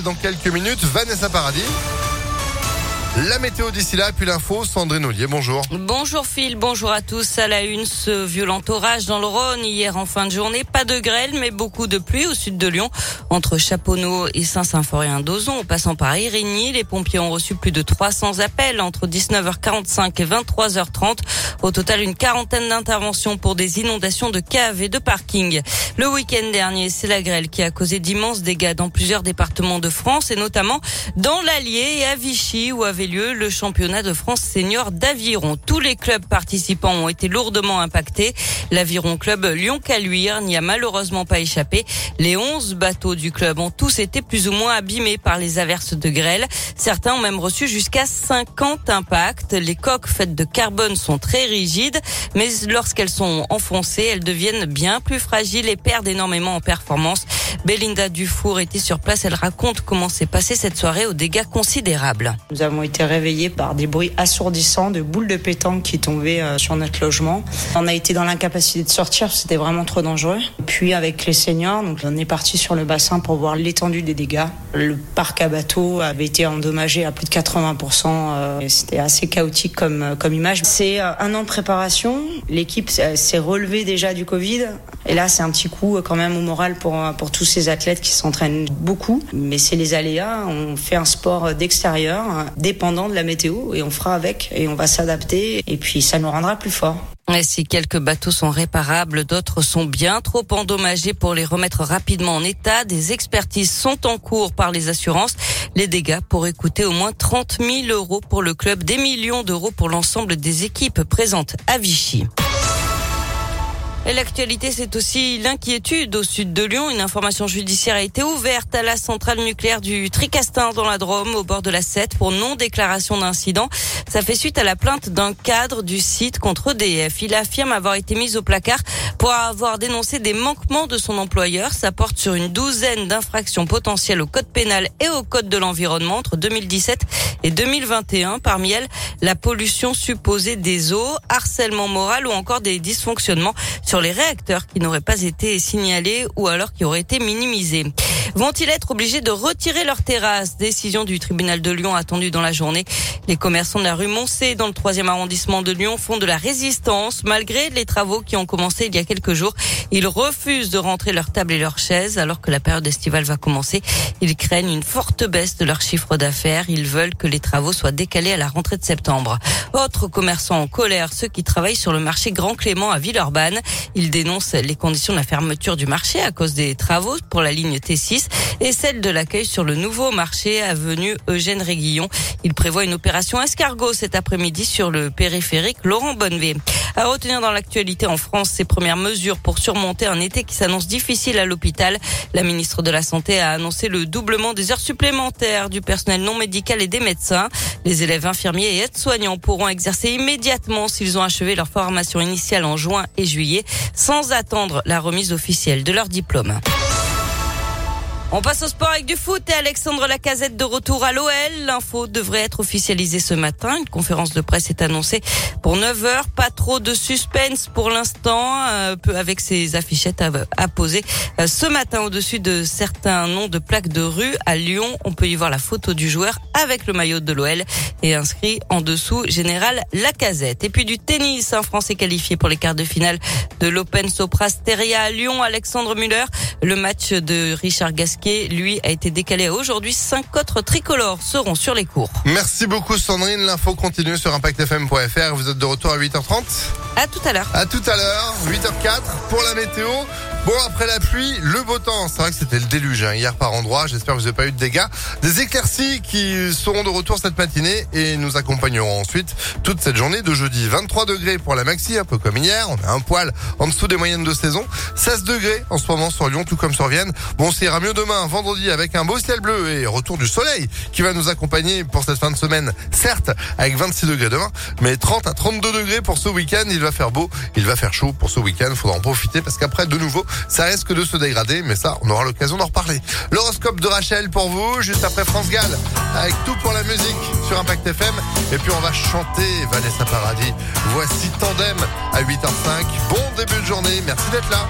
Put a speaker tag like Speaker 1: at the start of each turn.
Speaker 1: Dans quelques minutes. Vanessa Paradis. La météo d'ici là, puis l'info, Sandrine Ollier, bonjour.
Speaker 2: Bonjour Phil, bonjour à tous. À la une, ce violent orage dans le Rhône hier en fin de journée. Pas de grêle, mais beaucoup de pluie au sud de Lyon. Entre Chaponneau et Saint-Symphorien-d'Ozon, en passant par Irigny, les pompiers ont reçu plus de 300 appels entre 19h45 et 23h30. Au total, une quarantaine d'interventions pour des inondations de caves et de parkings. Le week-end dernier, c'est la grêle qui a causé d'immenses dégâts dans plusieurs départements de France et notamment dans l'Allier et à Vichy où avait lieu le championnat de France senior d'aviron. Tous les clubs participants ont été lourdement impactés. L'aviron club Lyon-Caluire n'y a malheureusement pas échappé. Les 11 bateaux du club ont tous été plus ou moins abîmés par les averses de grêle. Certains ont même reçu jusqu'à 50 impacts. Les coques faites de carbone sont très rigides, mais lorsqu'elles sont enfoncées, elles deviennent bien plus fragiles et perdent énormément en performance. Belinda Dufour était sur place. Elle raconte comment s'est passée cette soirée aux dégâts considérables.
Speaker 3: Nous avons été réveillés par des bruits assourdissants de boules de pétanque qui tombaient euh, sur notre logement. On a été dans l'incapacité de sortir, c'était vraiment trop dangereux. Puis avec les seniors, donc on est parti sur le bassin pour voir l'étendue des dégâts. Le parc à bateaux avait été endommagé à plus de 80%. Euh, c'était assez chaotique comme, euh, comme image. C'est un an de préparation. L'équipe s'est relevée déjà du Covid. Et là, c'est un petit coup quand même au moral pour, pour tous ces athlètes qui s'entraînent beaucoup. Mais c'est les aléas. On fait un sport d'extérieur, dépendant de la météo, et on fera avec, et on va s'adapter, et puis ça nous rendra plus forts.
Speaker 2: Et si quelques bateaux sont réparables, d'autres sont bien trop endommagés pour les remettre rapidement en état. Des expertises sont en cours par les assurances. Les dégâts pourraient coûter au moins 30 000 euros pour le club, des millions d'euros pour l'ensemble des équipes présentes à Vichy. Et l'actualité, c'est aussi l'inquiétude au sud de Lyon. Une information judiciaire a été ouverte à la centrale nucléaire du Tricastin dans la Drôme, au bord de la 7, pour non-déclaration d'incident. Ça fait suite à la plainte d'un cadre du site contre EDF. Il affirme avoir été mis au placard pour avoir dénoncé des manquements de son employeur. Ça porte sur une douzaine d'infractions potentielles au code pénal et au code de l'environnement entre 2017 et 2021. Parmi elles, la pollution supposée des eaux, harcèlement moral ou encore des dysfonctionnements sur les réacteurs qui n'auraient pas été signalés ou alors qui auraient été minimisés. Vont-ils être obligés de retirer leurs terrasses Décision du tribunal de Lyon attendue dans la journée. Les commerçants de la rue Moncé dans le troisième arrondissement de Lyon font de la résistance malgré les travaux qui ont commencé il y a quelques jours. Ils refusent de rentrer leurs tables et leurs chaises alors que la période estivale va commencer. Ils craignent une forte baisse de leur chiffre d'affaires. Ils veulent que les travaux soient décalés à la rentrée de septembre. Autres commerçants en colère, ceux qui travaillent sur le marché Grand Clément à Villeurbanne. Ils dénoncent les conditions de la fermeture du marché à cause des travaux pour la ligne T6 et celle de l'accueil sur le nouveau marché avenue Eugène Réguillon. Il prévoit une opération escargot cet après-midi sur le périphérique Laurent Bonnevé. À retenir dans l'actualité en France, ces premières mesures pour surmonter un été qui s'annonce difficile à l'hôpital. La ministre de la Santé a annoncé le doublement des heures supplémentaires du personnel non médical et des médecins. Les élèves infirmiers et aides-soignants pourront exercer immédiatement s'ils ont achevé leur formation initiale en juin et juillet, sans attendre la remise officielle de leur diplôme. On passe au sport avec du foot et Alexandre Lacazette de retour à l'OL. L'info devrait être officialisée ce matin. Une conférence de presse est annoncée pour 9 heures. Pas trop de suspense pour l'instant, euh, avec ses affichettes à, poser. Euh, ce matin, au-dessus de certains noms de plaques de rue à Lyon, on peut y voir la photo du joueur avec le maillot de l'OL et inscrit en dessous Général Lacazette. Et puis du tennis, un Français qualifié pour les quarts de finale de l'Open Soprasteria à Lyon, Alexandre Muller. Le match de Richard Gasquet lui, a été décalé à aujourd'hui. Cinq autres tricolores seront sur les cours.
Speaker 1: Merci beaucoup Sandrine. L'info continue sur impactfm.fr. Vous êtes de retour à 8h30
Speaker 2: À tout à l'heure.
Speaker 1: À tout à l'heure, 8h04 pour la météo. Bon, après la pluie, le beau temps. C'est vrai que c'était le déluge hein, hier par endroit. J'espère que vous n'avez pas eu de dégâts. Des éclaircies qui seront de retour cette matinée et nous accompagneront ensuite toute cette journée de jeudi. 23 degrés pour la maxi, un peu comme hier. On a un poil en dessous des moyennes de saison. 16 degrés en ce moment sur Lyon, tout comme sur Vienne. Bon, ça ira mieux demain vendredi, avec un beau ciel bleu et retour du soleil qui va nous accompagner pour cette fin de semaine. Certes, avec 26 degrés demain, mais 30 à 32 degrés pour ce week-end. Il va faire beau, il va faire chaud pour ce week-end. Faudra en profiter parce qu'après, de nouveau, ça risque de se dégrader. Mais ça, on aura l'occasion d'en reparler. L'horoscope de Rachel pour vous, juste après France Gall, avec tout pour la musique sur Impact FM. Et puis, on va chanter Vanessa Paradis. Voici Tandem à 8h05. Bon début de journée. Merci d'être là.